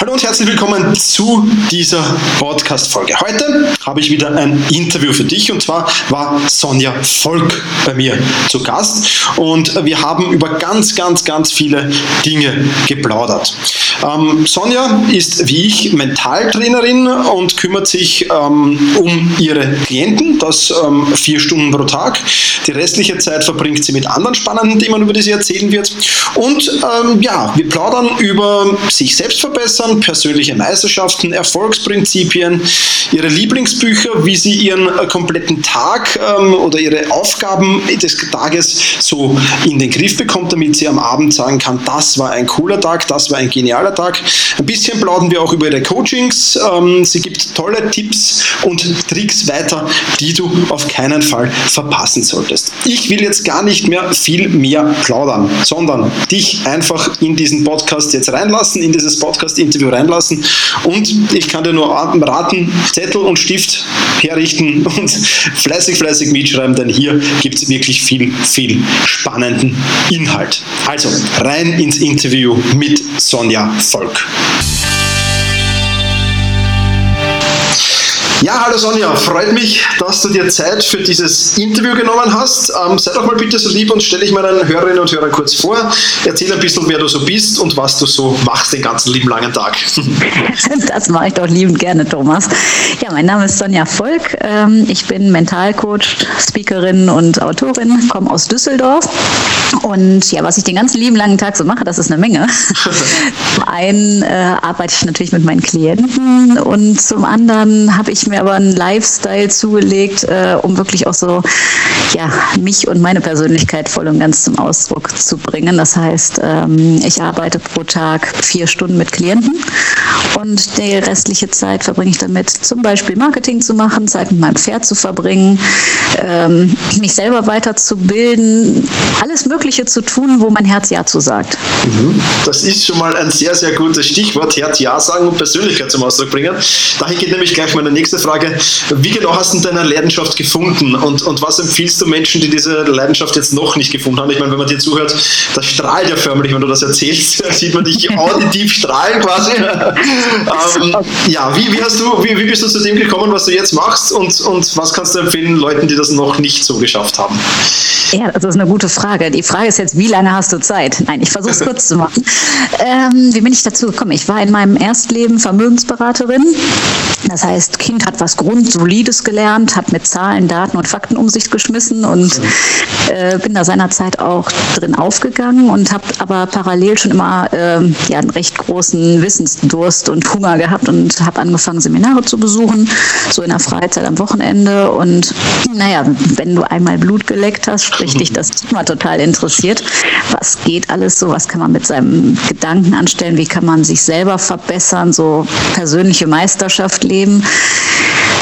Hallo und herzlich willkommen zu dieser Podcast-Folge. Heute habe ich wieder ein Interview für dich und zwar war Sonja Volk bei mir zu Gast und wir haben über ganz, ganz, ganz viele Dinge geplaudert. Ähm, Sonja ist wie ich Mentaltrainerin und kümmert sich ähm, um ihre Klienten, das ähm, vier Stunden pro Tag. Die restliche Zeit verbringt sie mit anderen spannenden Themen, über die sie erzählen wird. Und ähm, ja, wir plaudern über sich selbst verbessern Mustern, persönliche Meisterschaften, Erfolgsprinzipien, ihre Lieblingsbücher, wie sie ihren äh, kompletten Tag ähm, oder ihre Aufgaben des Tages so in den Griff bekommt, damit sie am Abend sagen kann, das war ein cooler Tag, das war ein genialer Tag. Ein bisschen plaudern wir auch über ihre Coachings. Ähm, sie gibt tolle Tipps und Tricks weiter, die du auf keinen Fall verpassen solltest. Ich will jetzt gar nicht mehr viel mehr plaudern, sondern dich einfach in diesen Podcast jetzt reinlassen, in dieses Podcast-Interview Interview reinlassen. Und ich kann dir nur raten, Zettel und Stift herrichten und fleißig, fleißig mitschreiben, denn hier gibt es wirklich viel, viel spannenden Inhalt. Also rein ins Interview mit Sonja Volk. Ja, hallo Sonja, freut mich, dass du dir Zeit für dieses Interview genommen hast. Ähm, sei doch mal bitte so lieb und stelle dich meinen Hörerinnen und Hörern kurz vor. Erzähl ein bisschen, wer du so bist und was du so machst den ganzen lieben langen Tag. Das mache ich doch liebend gerne, Thomas. Ja, mein Name ist Sonja Volk. Ähm, ich bin Mentalcoach, Speakerin und Autorin, komme aus Düsseldorf. Und ja, was ich den ganzen lieben langen Tag so mache, das ist eine Menge. Zum einen äh, arbeite ich natürlich mit meinen Klienten und zum anderen habe ich mir aber einen Lifestyle zugelegt, äh, um wirklich auch so ja, mich und meine Persönlichkeit voll und ganz zum Ausdruck zu bringen. Das heißt, ähm, ich arbeite pro Tag vier Stunden mit Klienten und die restliche Zeit verbringe ich damit, zum Beispiel Marketing zu machen, Zeit mit meinem Pferd zu verbringen, ähm, mich selber weiterzubilden, alles Mögliche zu tun, wo mein Herz Ja zu sagt. Mhm. Das ist schon mal ein sehr, sehr gutes Stichwort, Herz Ja sagen und Persönlichkeit zum Ausdruck bringen. Dahin geht nämlich gleich meine nächste Frage. Wie genau hast du deine Leidenschaft gefunden und, und was empfiehlst du Menschen, die diese Leidenschaft jetzt noch nicht gefunden haben? Ich meine, wenn man dir zuhört, das strahlt ja förmlich, wenn du das erzählst, sieht man dich auditiv strahlen quasi. ähm, ja, wie, wie, hast du, wie, wie bist du zu dem gekommen, was du jetzt machst und, und was kannst du empfehlen Leuten, die das noch nicht so geschafft haben? Ja, das ist eine gute Frage. Die Frage ist jetzt, wie lange hast du Zeit? Nein, ich versuche es kurz zu machen. Ähm, wie bin ich dazu gekommen? Ich war in meinem Erstleben Vermögensberaterin. Das heißt, Kind hat was Grundsolides gelernt, hat mit Zahlen, Daten und Fakten um sich geschmissen und äh, bin da seinerzeit auch drin aufgegangen und habe aber parallel schon immer äh, ja, einen recht großen Wissensdurst und Hunger gehabt und habe angefangen, Seminare zu besuchen, so in der Freizeit am Wochenende. Und naja, wenn du einmal Blut geleckt hast, sprich dich das Thema total interessiert. Was geht alles so? Was kann man mit seinem Gedanken anstellen? Wie kann man sich selber verbessern? So persönliche Meisterschaft leben.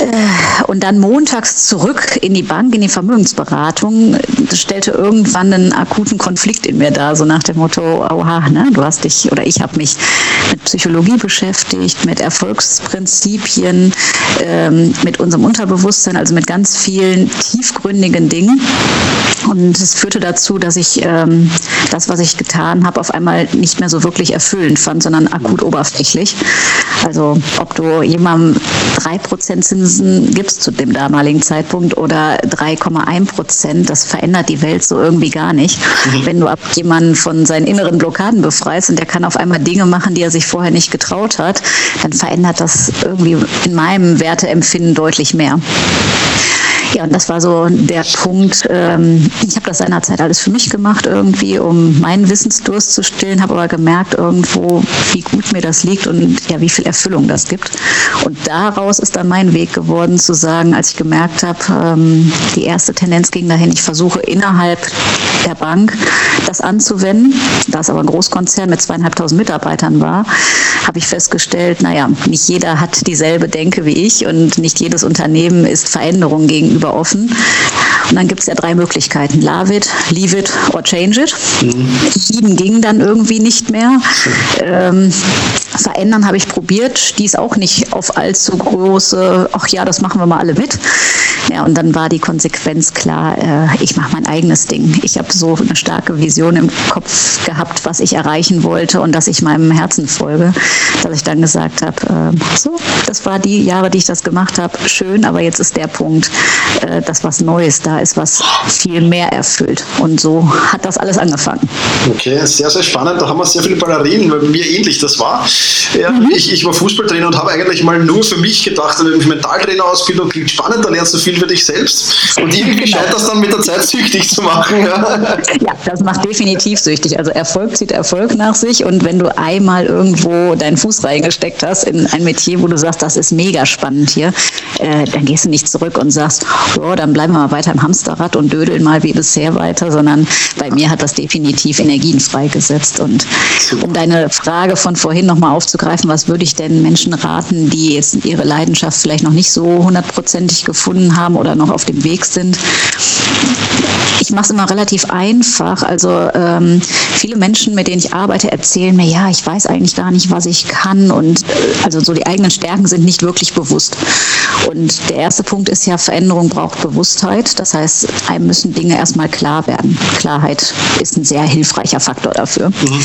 Äh, und dann montags zurück in die Bank, in die Vermögensberatung, das stellte irgendwann einen akuten Konflikt in mir dar, so nach dem Motto, oha, ne, du hast dich oder ich habe mich mit Psychologie beschäftigt, mit Erfolgsprinzipien, ähm, mit unserem Unterbewusstsein, also mit ganz vielen tiefgründigen Dingen. Und es führte dazu, dass ich ähm, das, was ich getan habe, auf einmal nicht mehr so wirklich erfüllend fand, sondern akut oberflächlich. Also ob du jemandem drei Prozent Zinsen gibst zu dem damaligen Zeitpunkt oder 3,1 Prozent, das verändert die Welt so irgendwie gar nicht. Mhm. Wenn du ab jemanden von seinen inneren Blockaden befreist und der kann auf einmal Dinge machen, die er sich vorher nicht getraut hat, dann verändert das irgendwie in meinem Werteempfinden deutlich mehr. Ja, und das war so der Punkt. Ähm, ich habe das seinerzeit alles für mich gemacht, irgendwie, um meinen Wissensdurst zu stillen, habe aber gemerkt irgendwo, wie gut mir das liegt und ja, wie viel Erfüllung das gibt. Und daraus ist dann mein Weg geworden, zu sagen, als ich gemerkt habe, ähm, die erste Tendenz ging dahin, ich versuche innerhalb der Bank das anzuwenden. Da es aber ein Großkonzern mit zweieinhalbtausend Mitarbeitern war, habe ich festgestellt, naja, nicht jeder hat dieselbe Denke wie ich und nicht jedes Unternehmen ist Veränderung gegenüber gegenüber offen. Und dann gibt es ja drei Möglichkeiten. Love it, leave it or change it. Mhm. Lieben ging dann irgendwie nicht mehr. Ähm, verändern habe ich probiert, stieß auch nicht auf allzu große, ach ja, das machen wir mal alle mit. Ja, und dann war die Konsequenz klar, äh, ich mache mein eigenes Ding. Ich habe so eine starke Vision im Kopf gehabt, was ich erreichen wollte und dass ich meinem Herzen folge, dass ich dann gesagt habe, äh, so, das war die Jahre, die ich das gemacht habe, schön, aber jetzt ist der Punkt, äh, dass was Neues da ist, was viel mehr erfüllt. Und so hat das alles angefangen. Okay, sehr, sehr spannend. Da haben wir sehr viele Parallelen, weil mir ähnlich das war. Ja, mhm. ich, ich war Fußballtrainer und habe eigentlich mal nur für mich gedacht, eine Mentaltrainerausbildung klingt spannend, da lernst du viel für dich selbst. Und irgendwie genau. scheint das dann mit der Zeit süchtig zu machen. Ja. ja, das macht definitiv süchtig. Also Erfolg zieht Erfolg nach sich und wenn du einmal irgendwo deinen Fuß reingesteckt hast in ein Metier, wo du sagst, das ist mega spannend hier, äh, dann gehst du nicht zurück und sagst, oh, dann bleiben wir mal weiter im Hamsterrad und dödeln mal wie bisher weiter, sondern bei mir hat das definitiv Energien freigesetzt. Und um deine Frage von vorhin nochmal aufzugreifen, was würde ich denn Menschen raten, die jetzt ihre Leidenschaft vielleicht noch nicht so hundertprozentig gefunden haben oder noch auf dem Weg sind? Ich mache es immer relativ einfach. Also ähm, viele Menschen, mit denen ich arbeite, erzählen mir, ja, ich weiß eigentlich gar nicht, was ich kann und äh, also so die eigenen Stärken sind nicht wirklich bewusst. Und der erste Punkt ist ja, Veränderung braucht Bewusstheit. Das heißt, einem müssen Dinge erstmal klar werden. Klarheit ist ein sehr hilfreicher Faktor dafür. Mhm.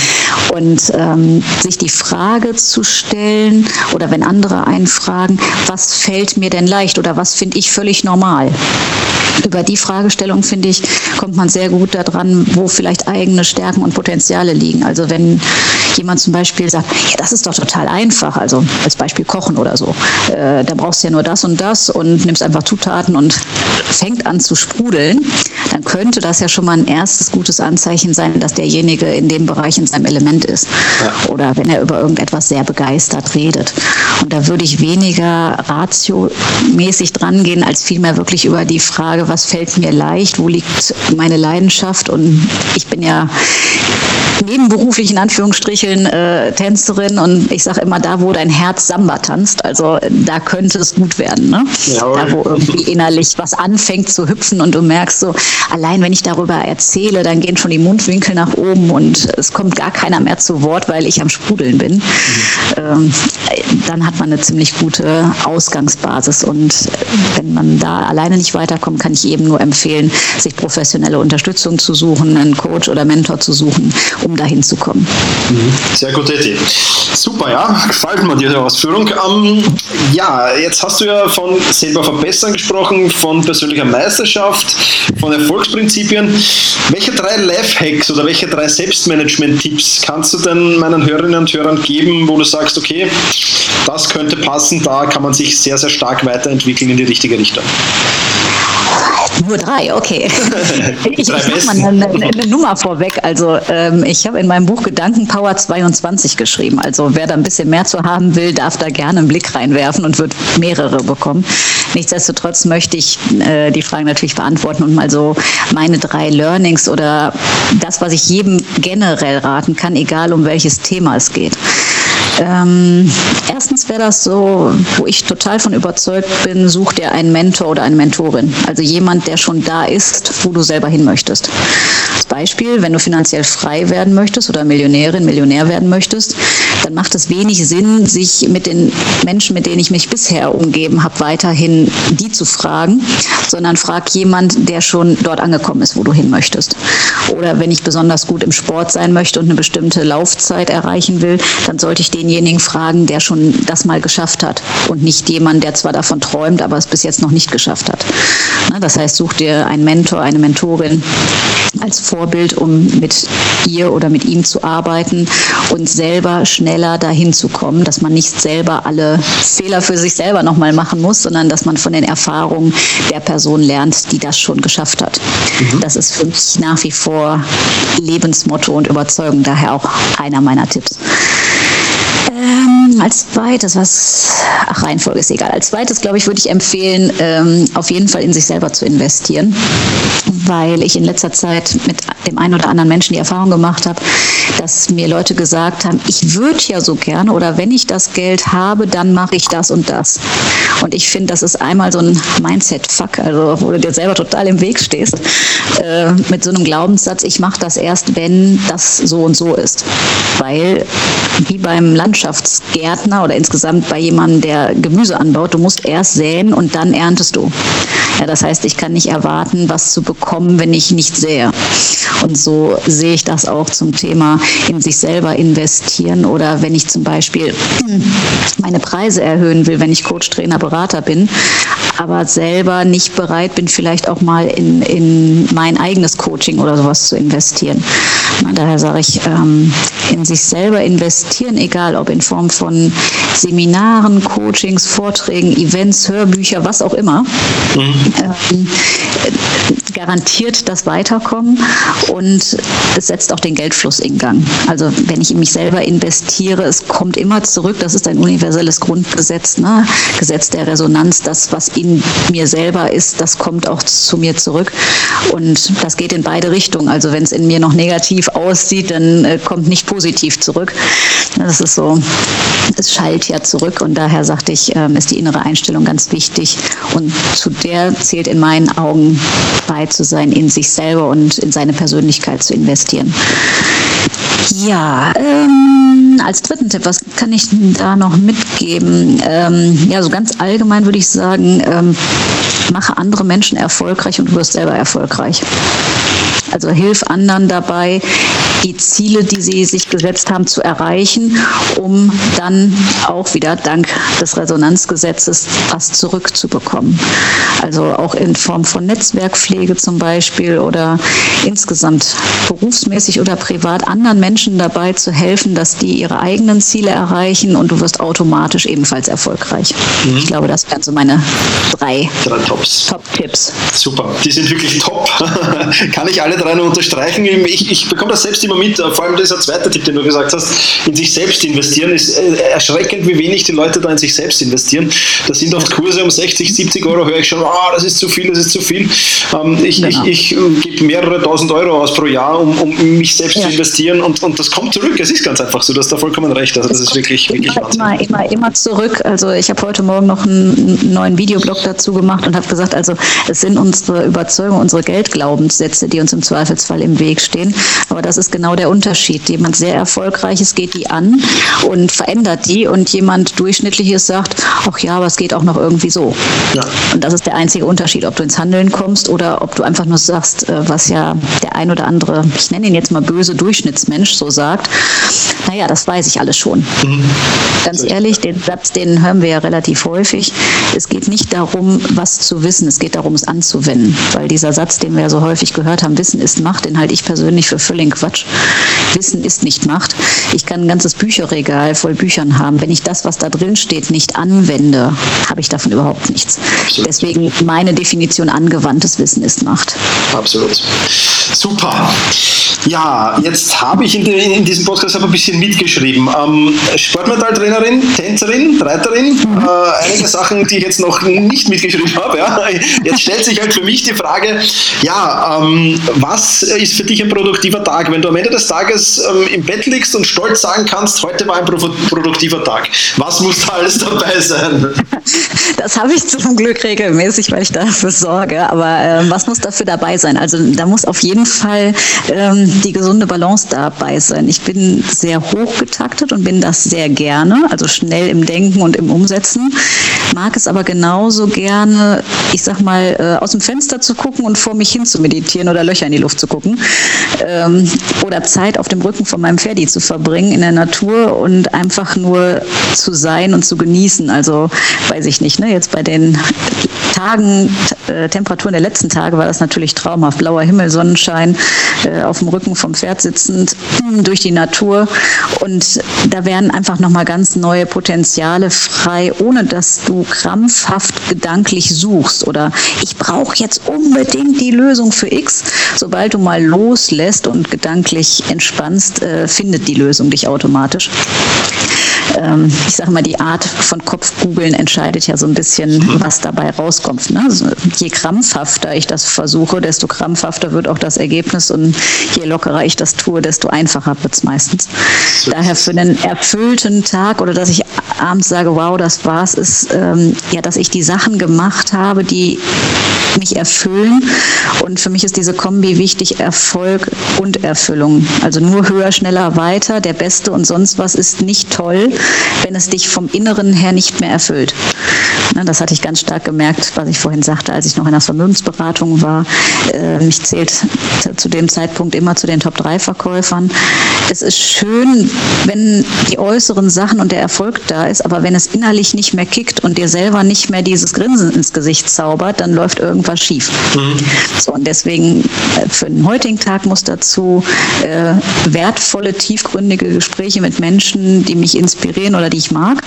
Und ähm, sich die Frage zu stellen oder wenn andere einen fragen, was fällt mir denn leicht oder was finde ich völlig normal? Über die Fragestellung, finde ich, kommt man sehr gut daran, wo vielleicht eigene Stärken und Potenziale liegen. Also wenn jemand zum Beispiel sagt, ja, das ist doch total einfach, also als Beispiel Kochen oder so, äh, da brauchst du ja nur das und das und nimmst einfach Zutaten und fängt an zu sprudeln, dann könnte das ja schon mal ein erstes gutes Anzeichen sein, dass derjenige in dem Bereich in seinem Element ist. Ja. Oder wenn er über irgendetwas sehr begeistert redet. Und da würde ich weniger ratiomäßig dran gehen, als vielmehr wirklich über die Frage, was fällt mir leicht, wo liegt meine Leidenschaft. Und ich bin ja nebenberuflich in Anführungsstrichen äh, Tänzerin und ich sage immer, da wo dein Herz Samba tanzt, also da könnte es gut werden. Ne? Da wo irgendwie innerlich was anfängt zu hüpfen und du merkst so, allein wenn ich darüber erzähle, dann gehen schon die Mundwinkel nach oben und es kommt gar keiner mehr zu Wort, weil ich am Sprudeln bin. Mhm. Ähm, dann hat man eine ziemlich gute Ausgangsbasis und wenn man da alleine nicht weiterkommt, kann ich eben nur empfehlen, sich professionelle Unterstützung zu suchen, einen Coach oder Mentor zu suchen, um dahin zu kommen. Mhm. Sehr gute Idee. Super, ja, gefällt mir diese Ausführung. Ähm, ja, jetzt hast du ja von selber verbessern gesprochen, von persönlicher Meisterschaft, von Erfolgsprinzipien. Welche drei Lifehacks oder welche drei Selbstmanagement-Tipps kannst du denn meinen Hörerinnen und Hörern geben, wo du sagst, okay, das könnte passen, da kann man sich sehr, sehr stark weiterentwickeln in die richtige Richtung? Nur drei, okay. Ich, ich mache mal eine, eine, Nummer vorweg. Also ähm, ich habe in meinem Buch Gedankenpower 22 geschrieben. Also wer da ein bisschen mehr zu haben will, darf da gerne einen Blick reinwerfen und wird mehrere bekommen. Nichtsdestotrotz möchte ich äh, die Fragen natürlich beantworten und mal so meine drei Learnings oder das, was ich jedem generell raten kann, egal um welches Thema es geht. Ähm, erstens wäre das so, wo ich total von überzeugt bin, such dir einen Mentor oder eine Mentorin. Also jemand, der schon da ist, wo du selber hin möchtest. Beispiel, wenn du finanziell frei werden möchtest oder Millionärin, Millionär werden möchtest, dann macht es wenig Sinn, sich mit den Menschen, mit denen ich mich bisher umgeben habe, weiterhin die zu fragen, sondern frag jemand, der schon dort angekommen ist, wo du hin möchtest. Oder wenn ich besonders gut im Sport sein möchte und eine bestimmte Laufzeit erreichen will, dann sollte ich den denjenigen fragen, der schon das mal geschafft hat und nicht jemand, der zwar davon träumt, aber es bis jetzt noch nicht geschafft hat. Das heißt, such dir einen Mentor, eine Mentorin als Vorbild, um mit ihr oder mit ihm zu arbeiten und selber schneller dahin zu kommen, dass man nicht selber alle Fehler für sich selber nochmal machen muss, sondern dass man von den Erfahrungen der Person lernt, die das schon geschafft hat. Mhm. Das ist für mich nach wie vor Lebensmotto und Überzeugung, daher auch einer meiner Tipps. Ähm, als zweites, was, ach, Reihenfolge ist egal. Als zweites, glaube ich, würde ich empfehlen, ähm, auf jeden Fall in sich selber zu investieren, weil ich in letzter Zeit mit dem einen oder anderen Menschen die Erfahrung gemacht habe, dass mir Leute gesagt haben, ich würde ja so gerne oder wenn ich das Geld habe, dann mache ich das und das. Und ich finde, das ist einmal so ein Mindset-Fuck, also wo du dir selber total im Weg stehst, äh, mit so einem Glaubenssatz, ich mache das erst, wenn das so und so ist. Weil wie beim Landschaftsgärtner oder insgesamt bei jemandem, der Gemüse anbaut, du musst erst säen und dann erntest du. Ja, das heißt, ich kann nicht erwarten, was zu bekommen, wenn ich nicht sähe. Und so sehe ich das auch zum Thema in sich selber investieren oder wenn ich zum Beispiel meine Preise erhöhen will, wenn ich Coach, Trainer, Berater bin, aber selber nicht bereit bin, vielleicht auch mal in, in mein eigenes Coaching oder sowas zu investieren. Daher sage ich, ähm, in sich selber investieren, egal ob in Form von Seminaren, Coachings, Vorträgen, Events, Hörbücher, was auch immer, mhm. ähm, garantiert das Weiterkommen und es setzt auch den Geldfluss in Gang. Also wenn ich in mich selber investiere, es kommt immer zurück, das ist ein universelles Grundgesetz, ne? Gesetz der Resonanz, das, was in mir selber ist, das kommt auch zu mir zurück und das geht in beide Richtungen. Also wenn es in mir noch negativ aussieht, dann äh, kommt nicht positiv zurück. Das ist so, es schallt ja zurück und daher sagte ich, ähm, ist die innere Einstellung ganz wichtig und zu der zählt in meinen Augen bei zu sein, in sich selber und in seine Persönlichkeit zu investieren. Ja, ähm, als dritten Tipp, was kann ich da noch mitgeben? Ähm, ja, so ganz allgemein würde ich sagen, ähm, mache andere Menschen erfolgreich und du wirst selber erfolgreich. Also hilf anderen dabei, die Ziele, die sie sich gesetzt haben, zu erreichen, um dann auch wieder dank des Resonanzgesetzes was zurückzubekommen. Also auch in Form von Netzwerkpflege zum Beispiel oder insgesamt berufsmäßig oder privat anderen Menschen dabei zu helfen, dass die ihre eigenen Ziele erreichen und du wirst automatisch ebenfalls erfolgreich. Mhm. Ich glaube, das wären so meine drei, drei. Top-Tipps. Super, die sind wirklich top. Kann ich alle drei nur unterstreichen. Ich, ich bekomme das selbst immer mit, vor allem dieser zweite Tipp, den du gesagt hast, in sich selbst investieren, ist äh, erschreckend, wie wenig die Leute da in sich selbst investieren. Da sind oft Kurse um 60, 70 Euro, höre ich schon, oh, das ist zu viel, das ist zu viel. Ähm, ich, genau. ich, ich gebe mehrere tausend Euro aus pro Jahr, um, um mich selbst ja. zu investieren und, und das kommt zurück. Es ist ganz einfach so, du hast da vollkommen recht. Also das, das ist wirklich, wirklich immer, Wahnsinn. Immer, immer, immer zurück. Also ich habe heute Morgen noch einen neuen Videoblog dazu gemacht und habe gesagt, also es sind unsere Überzeugungen, unsere Geldglaubenssätze, die uns im Zweifelsfall im Weg stehen. Aber das ist genau der Unterschied. Jemand sehr Erfolgreiches geht die an und verändert die und jemand Durchschnittliches sagt, ach ja, aber es geht auch noch irgendwie so. Ja. Und das ist der einzige Unterschied, ob du ins Handeln kommst oder ob du einfach nur sagst, äh, was ja der ein oder andere, ich nenne ihn jetzt mal böse Durchschnittsmensch, so sagt, naja, das weiß ich alles schon. Mhm. Ganz ehrlich, den Satz, den hören wir ja relativ häufig. Es geht nicht darum, was zu wissen, es geht darum, es anzuwenden. Weil dieser Satz, den wir ja so häufig gehört haben, Wissen ist Macht, den halte ich persönlich für völlig Quatsch. Wissen ist nicht Macht. Ich kann ein ganzes Bücherregal voll Büchern haben. Wenn ich das, was da drin steht, nicht anwende, habe ich davon überhaupt nichts. Absolut. Deswegen meine Definition angewandtes Wissen ist Macht. Absolut. Super. Ja, jetzt habe ich in, in, in, diesem Podcast aber ein bisschen mitgeschrieben. Ähm, Sportmetalltrainerin, Tänzerin, Reiterin, mhm. äh, einige Sachen, die ich jetzt noch nicht mitgeschrieben habe. Ja. Jetzt stellt sich halt für mich die Frage, ja, ähm, was ist für dich ein produktiver Tag? Wenn du am Ende des Tages ähm, im Bett liegst und stolz sagen kannst, heute war ein produktiver Tag, was muss da alles dabei sein? Das habe ich zum Glück regelmäßig, weil ich dafür sorge. Aber äh, was muss dafür dabei sein? Also da muss auf jeden Fall ähm, die gesunde Balance dabei sein. Ich bin sehr hochgetaktet und bin das sehr gerne, also schnell im Denken und im Umsetzen. Mag es aber genauso gerne, ich sag mal, äh, aus dem Fenster zu gucken und vor mich hin zu meditieren oder Löcher in die Luft zu gucken. Ähm, oder Zeit auf dem Rücken von meinem Pferdi zu verbringen in der Natur und einfach nur zu sein und zu genießen. Also weiß ich nicht, ne? jetzt bei den Tagen, äh, Temperaturen der letzten Tage war das natürlich traumhaft. Blauer Himmel, Sonnenschein, äh, auf dem Rücken vom Pferd sitzend, hm, durch die Natur. Und da werden einfach nochmal ganz neue Potenziale frei, ohne dass du krampfhaft gedanklich suchst oder ich brauche jetzt unbedingt die Lösung für X. Sobald du mal loslässt und gedanklich entspannst, äh, findet die Lösung dich automatisch. Ähm, ich sage mal, die Art von Kopfgoogeln entscheidet ja so ein bisschen, was dabei rauskommt. Ne? Also je krampfhafter ich das versuche, desto krampfhafter wird auch das Ergebnis und je lockerer ich das tue, desto einfacher wird es meistens. Daher für einen erfüllten Tag oder dass ich abends sage, wow, das war's, ist ähm, ja, dass ich die Sachen gemacht habe, die mich erfüllen. Und für mich ist diese Kombi wichtig, Erfolg und Erfüllung. Also nur höher, schneller, weiter, der Beste und sonst was ist nicht toll, wenn es dich vom Inneren her nicht mehr erfüllt. Das hatte ich ganz stark gemerkt, was ich vorhin sagte, als ich noch in der Vermögensberatung war. Äh, mich zählt zu dem Zeitpunkt immer zu den Top-3-Verkäufern. Es ist schön, wenn die äußeren Sachen und der Erfolg da ist, aber wenn es innerlich nicht mehr kickt und dir selber nicht mehr dieses Grinsen ins Gesicht zaubert, dann läuft irgendwas schief. Mhm. So, und deswegen äh, für den heutigen Tag muss dazu äh, wertvolle, tiefgründige Gespräche mit Menschen, die mich inspirieren oder die ich mag,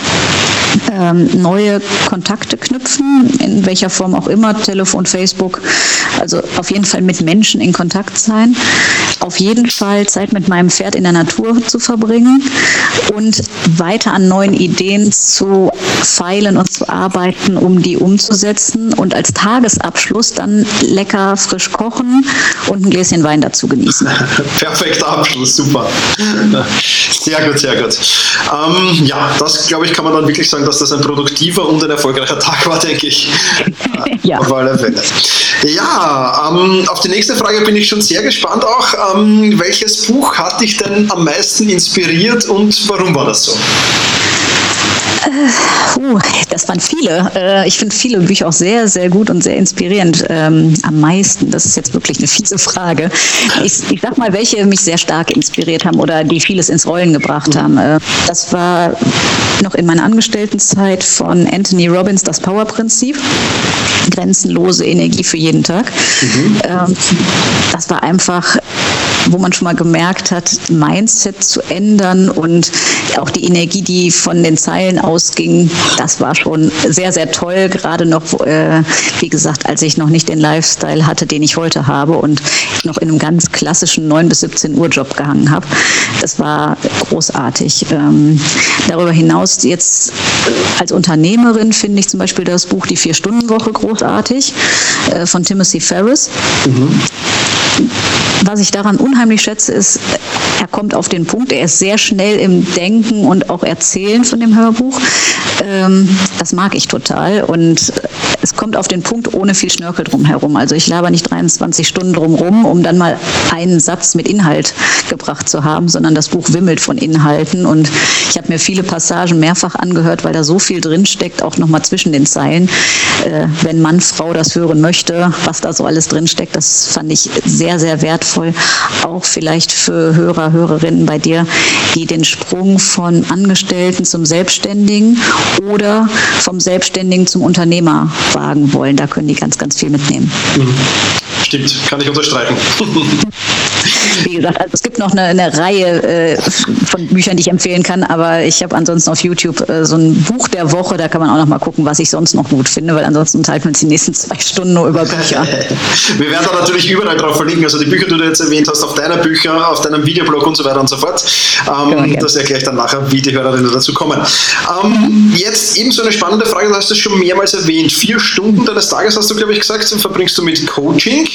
ähm, neue Kontakte knüpfen, in welcher Form auch immer, Telefon, Facebook, also auf jeden Fall mit Menschen in Kontakt sein, auf jeden Fall Zeit mit meinem Pferd in der Natur zu verbringen und weiter an neuen Ideen zu feilen und zu arbeiten, um die umzusetzen und als Tagesabschluss dann lecker frisch kochen und ein Gläschen Wein dazu genießen. Perfekter Abschluss, super. Sehr gut, sehr gut. Ähm, ja, das glaube ich, kann man dann wirklich sagen, dass das ein produktiver und ein erfolgreicher Tag war, denke ich. ja. Auf alle Fälle. Ja, ähm, auf die nächste Frage bin ich schon sehr gespannt auch. Ähm, welches Buch hat dich denn am meisten inspiriert und warum war das so? Uh, das waren viele. Äh, ich finde viele Bücher auch sehr, sehr gut und sehr inspirierend. Ähm, am meisten, das ist jetzt wirklich eine fiese Frage. Ich, ich sag mal, welche mich sehr stark inspiriert haben oder die vieles ins Rollen gebracht haben. Äh, das war noch in meiner Angestelltenzeit von Anthony Robbins das Power-Prinzip. Grenzenlose Energie für jeden Tag. Mhm. Ähm, das war einfach wo man schon mal gemerkt hat, Mindset zu ändern und auch die Energie, die von den Zeilen ausging, das war schon sehr, sehr toll. Gerade noch, äh, wie gesagt, als ich noch nicht den Lifestyle hatte, den ich heute habe und noch in einem ganz klassischen 9 bis 17 Uhr Job gehangen habe. Das war großartig. Ähm, darüber hinaus jetzt als Unternehmerin finde ich zum Beispiel das Buch Die Vier-Stunden-Woche großartig äh, von Timothy Ferris. Mhm was ich daran unheimlich schätze, ist, er kommt auf den Punkt, er ist sehr schnell im Denken und auch Erzählen von dem Hörbuch. Ähm, das mag ich total und es kommt auf den Punkt ohne viel Schnörkel drumherum. Also ich laber nicht 23 Stunden drumherum, um dann mal einen Satz mit Inhalt gebracht zu haben, sondern das Buch wimmelt von Inhalten und ich habe mir viele Passagen mehrfach angehört, weil da so viel drinsteckt, auch nochmal zwischen den Zeilen. Äh, wenn Mann, Frau das hören möchte, was da so alles drinsteckt, das fand ich sehr, sehr wertvoll. Auch vielleicht für Hörer, Hörerinnen bei dir, die den Sprung von Angestellten zum Selbstständigen oder vom Selbstständigen zum Unternehmer wagen wollen. Da können die ganz, ganz viel mitnehmen. Mhm. Stimmt, kann ich unterstreichen. Wie gesagt, also es gibt noch eine, eine Reihe äh, von Büchern, die ich empfehlen kann, aber ich habe ansonsten auf YouTube äh, so ein Buch der Woche, da kann man auch noch mal gucken, was ich sonst noch gut finde, weil ansonsten teilt man uns die nächsten zwei Stunden nur über Bücher. Wir werden da natürlich überall drauf verlinken, also die Bücher, die du jetzt erwähnt hast, auf deiner Bücher, auf deinem Videoblog und so weiter und so fort. Ähm, das erkläre ich dann nachher, wie die Hörerinnen dazu kommen. Ähm, jetzt eben so eine spannende Frage, du hast es schon mehrmals erwähnt. Vier Stunden deines Tages hast du, glaube ich, gesagt, verbringst du mit Coaching.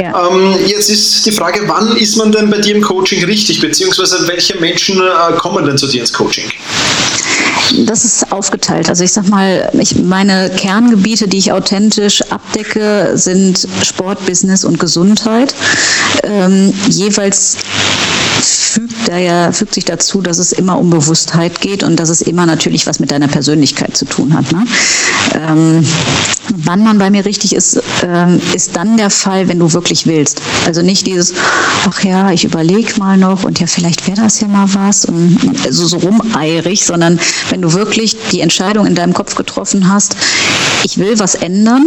Ja. Ähm, jetzt ist die Frage, wann ist man denn bei dir im Coaching richtig, beziehungsweise welche Menschen äh, kommen denn zu dir ins Coaching? Das ist aufgeteilt. Also ich sag mal, ich, meine Kerngebiete, die ich authentisch abdecke, sind Sport, Business und Gesundheit. Ähm, jeweils fügt, daher, fügt sich dazu, dass es immer um Bewusstheit geht und dass es immer natürlich was mit deiner Persönlichkeit zu tun hat. Ne? Ähm, wann man bei mir richtig ist, ähm, ist dann der Fall, wenn du wirklich willst. Also nicht dieses, ach ja, ich überlege mal noch und ja, vielleicht wäre das ja mal was und so, so rumeirig, sondern wenn du wirklich die Entscheidung in deinem Kopf getroffen hast, ich will was ändern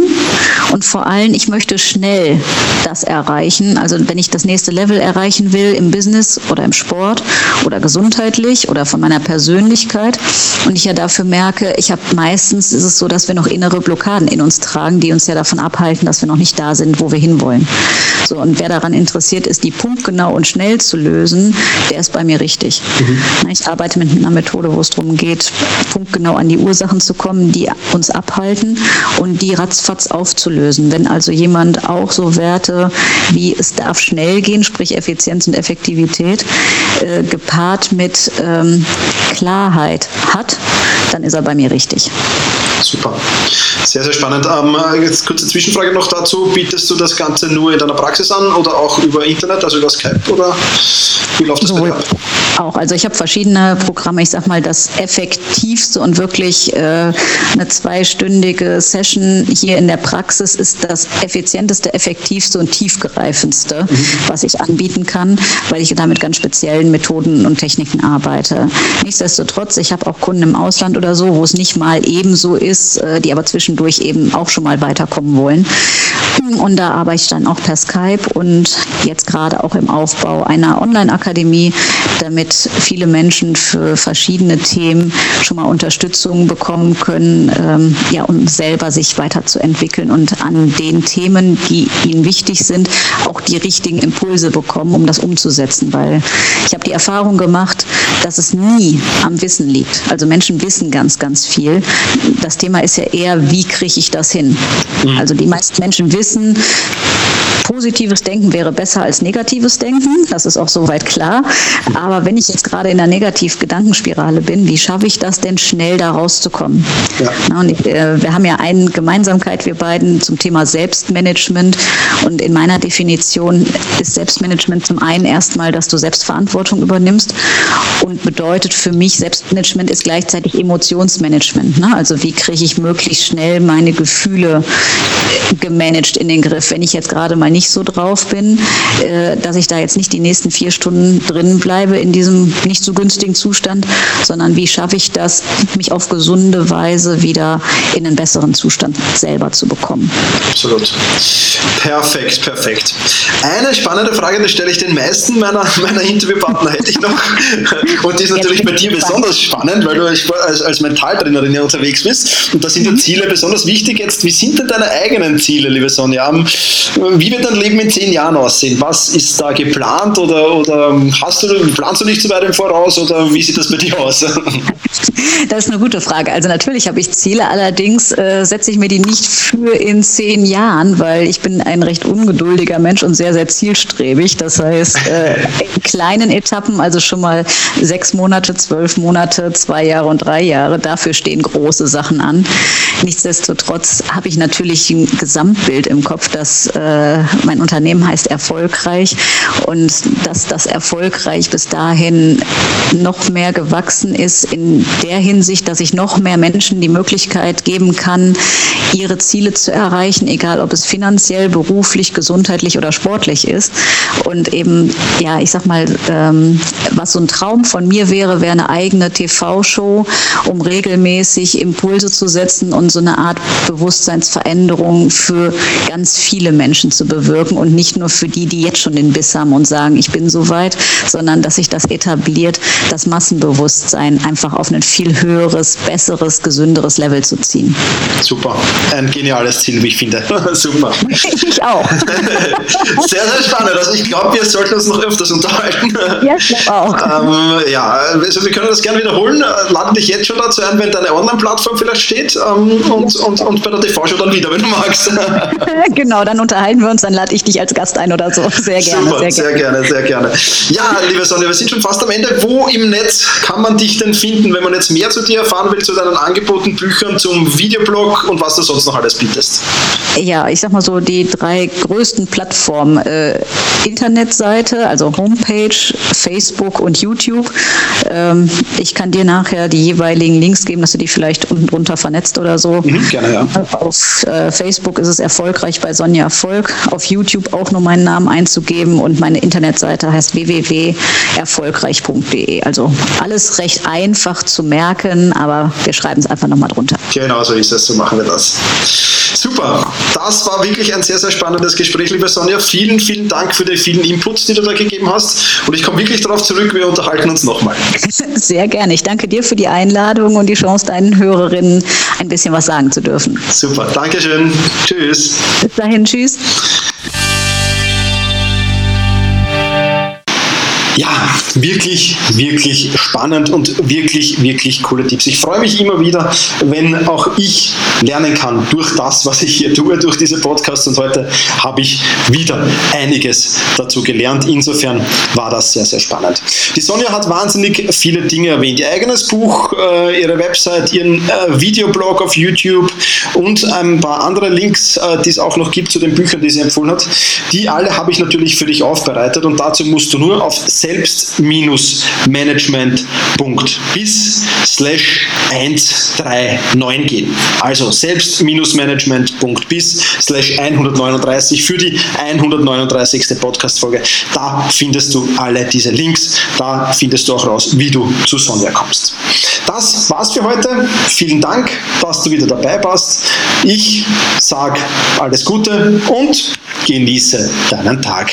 und vor allem, ich möchte schnell das erreichen. Also wenn ich das nächste Level erreichen will im Business oder im Sport oder gesundheitlich oder von meiner Persönlichkeit und ich ja dafür merke, ich habe meistens ist es so, dass wir noch innere Blockaden in uns tragen, die uns ja davon abhalten, dass wir noch nicht da sind, wo wir hinwollen. So, und wer daran interessiert ist, die punktgenau und schnell zu lösen, der ist bei mir richtig. Mhm. Ich arbeite mit einer Methode, wo es darum geht, punktgenau an die Ursachen zu kommen, die uns abhalten und die ratzfatz aufzulösen. Wenn also jemand auch so Werte wie es darf schnell gehen, sprich Effizienz und Effektivität, äh, gepaart mit ähm, Klarheit hat, dann ist er bei mir richtig. Super. Sehr, sehr spannend. Ähm, jetzt kurze Zwischenfrage noch dazu. Bietest du das Ganze nur in deiner Praxis an oder auch über Internet, also über Skype oder wie läuft das Sowohl bei dir ab? Auch, also ich habe verschiedene Programme. Ich sag mal, das effektivste und wirklich äh, eine zweistündige Session hier in der Praxis ist das effizienteste, effektivste und tiefgreifendste, mhm. was ich anbieten kann, weil ich da mit ganz speziellen Methoden und Techniken arbeite. Nichtsdestotrotz, ich habe auch Kunden im Ausland oder so, wo es nicht mal ebenso ist, äh, die aber zwischendurch eben auch schon mal weiterkommen wollen. Und da arbeite ich dann auch per Skype und jetzt gerade auch im Aufbau einer Online-Akademie, damit viele Menschen für verschiedene Themen schon mal Unterstützung bekommen können, ähm, ja, um selber sich weiterzuentwickeln und an den Themen, die ihnen wichtig sind, auch die richtigen Impulse bekommen, um das umzusetzen. Weil ich habe die Erfahrung gemacht, dass es nie am Wissen liegt. Also Menschen wissen ganz, ganz viel. Das Thema ist ja eher, wie kriege ich das hin? Mhm. Also die meisten Menschen wissen, positives Denken wäre besser als negatives Denken. Das ist auch soweit klar. Aber wenn ich jetzt gerade in einer Negativ-Gedankenspirale bin, wie schaffe ich das denn schnell da rauszukommen? Ja. Und ich, äh, wir haben ja eine Gemeinsamkeit, wir beiden, zum Thema Selbstmanagement. Und in meiner Definition ist Selbstmanagement zum einen erstmal, dass du Selbstverantwortung übernimmst und bedeutet für mich, Selbstmanagement ist gleichzeitig Emotionsmanagement. Ne? Also wie kriege ich möglichst schnell meine Gefühle gemanagt in den Griff, wenn ich jetzt gerade mal nicht so drauf bin, äh, dass ich da jetzt nicht die nächsten vier Stunden drin bleibe in diesem nicht so günstigen Zustand, sondern wie schaffe ich das, mich auf gesunde Weise wieder in einen besseren Zustand selber zu bekommen. Absolut. Perfekt, perfekt. Eine spannende Frage, die stelle ich den meisten meiner, meiner Interviewpartner, hätte ich noch. Und die ist natürlich bei dir besonders spannend, weil du als, als Mentaltrainerin ja unterwegs bist. Und da sind ja mhm. Ziele besonders wichtig. Jetzt, wie sind denn deine eigenen Ziele, liebe Sonja? Wie wird dein Leben in zehn Jahren aussehen? Was ist da geplant oder, oder hast du, planst du nicht so weit im Voraus oder wie sieht das bei dir aus? Das ist eine gute Frage. Also natürlich habe ich Ziele, allerdings äh, setze ich mir die nicht für in zehn Jahren, weil ich bin ein recht ungeduldiger Mensch und sehr, sehr zielstrebig. Das heißt, äh, in kleinen Etappen, also schon mal sechs Monate, zwölf Monate, zwei Jahre und drei Jahre, dafür stehen große Sachen an. Nichtsdestotrotz habe ich natürlich ein Gesamtbild im Kopf, dass äh, mein Unternehmen heißt erfolgreich und dass das erfolgreich bis dahin noch mehr gewachsen ist in der Hinsicht, dass ich noch mehr Menschen die Möglichkeit geben kann, ihre Ziele zu erreichen, egal ob es finanziell, beruflich, gesundheitlich oder sportlich ist. Und eben, ja, ich sag mal, ähm, was so ein Traum von mir wäre, wäre eine eigene TV-Show, um regelmäßig Impulse zu setzen und so eine Art Bewusstseinsveränderung für ganz viele Menschen zu bewirken und nicht nur für die, die jetzt schon den Biss haben und sagen, ich bin soweit, sondern dass sich das etabliert, das Massenbewusstsein einfach auf ein viel höheres, besseres, gesünderes Level zu ziehen. Super. Ein geniales Ziel, wie ich finde. Super. Ich auch. Sehr, sehr spannend. Also ich glaube, wir sollten uns noch öfters unterhalten. Ja, ich glaube auch. Ähm, ja, also wir können das gerne wiederholen. Lade dich jetzt schon dazu ein, wenn deine Online-Plattform vielleicht steht ähm, und, und, und bei der TV-Show dann wieder, wenn du magst. genau, dann unterhalten wir uns, dann lade ich dich als Gast ein oder so. Sehr gerne. Super, sehr, gerne. sehr gerne, sehr gerne. Ja, liebe Sonja, wir sind schon fast am Ende. Wo im Netz kann man dich denn finden, wenn man jetzt mehr zu dir erfahren will, zu deinen Angeboten, Büchern, zum Videoblog und was du sonst noch alles bietest? Ja, ich sag mal so, die drei größten Plattformen, äh, Internetseite, also Homepage, Facebook und YouTube. YouTube. Ähm, ich kann dir nachher die jeweiligen Links geben, dass du die vielleicht unten drunter vernetzt oder so. Mhm, gerne, ja. Auf äh, Facebook ist es erfolgreich bei Sonja Erfolg. Auf YouTube auch nur meinen Namen einzugeben und meine Internetseite heißt www.erfolgreich.de. Also alles recht einfach zu merken, aber wir schreiben es einfach nochmal drunter. Genau so ist es, so machen wir das. Super, das war wirklich ein sehr, sehr spannendes Gespräch, liebe Sonja. Vielen, vielen Dank für die vielen Inputs, die du da gegeben hast. Und ich komme wirklich darauf zurück, wir unterhalten uns nochmal. Sehr gerne. Ich danke dir für die Einladung und die Chance, deinen Hörerinnen ein bisschen was sagen zu dürfen. Super, Dankeschön. Tschüss. Bis dahin, tschüss. Ja, wirklich, wirklich spannend und wirklich, wirklich coole Tipps. Ich freue mich immer wieder, wenn auch ich lernen kann durch das, was ich hier tue, durch diese Podcasts. Und heute habe ich wieder einiges dazu gelernt. Insofern war das sehr, sehr spannend. Die Sonja hat wahnsinnig viele Dinge erwähnt. Ihr eigenes Buch, äh, ihre Website, ihren äh, Videoblog auf YouTube und ein paar andere Links, äh, die es auch noch gibt zu den Büchern, die sie empfohlen hat. Die alle habe ich natürlich für dich aufbereitet und dazu musst du nur auf selbst-management.bis slash 139 gehen. Also selbst-management.bis slash 139 für die 139. Podcast-Folge. Da findest du alle diese Links. Da findest du auch raus, wie du zu Sonja kommst. Das war's für heute. Vielen Dank, dass du wieder dabei warst. Ich sage alles Gute und genieße deinen Tag.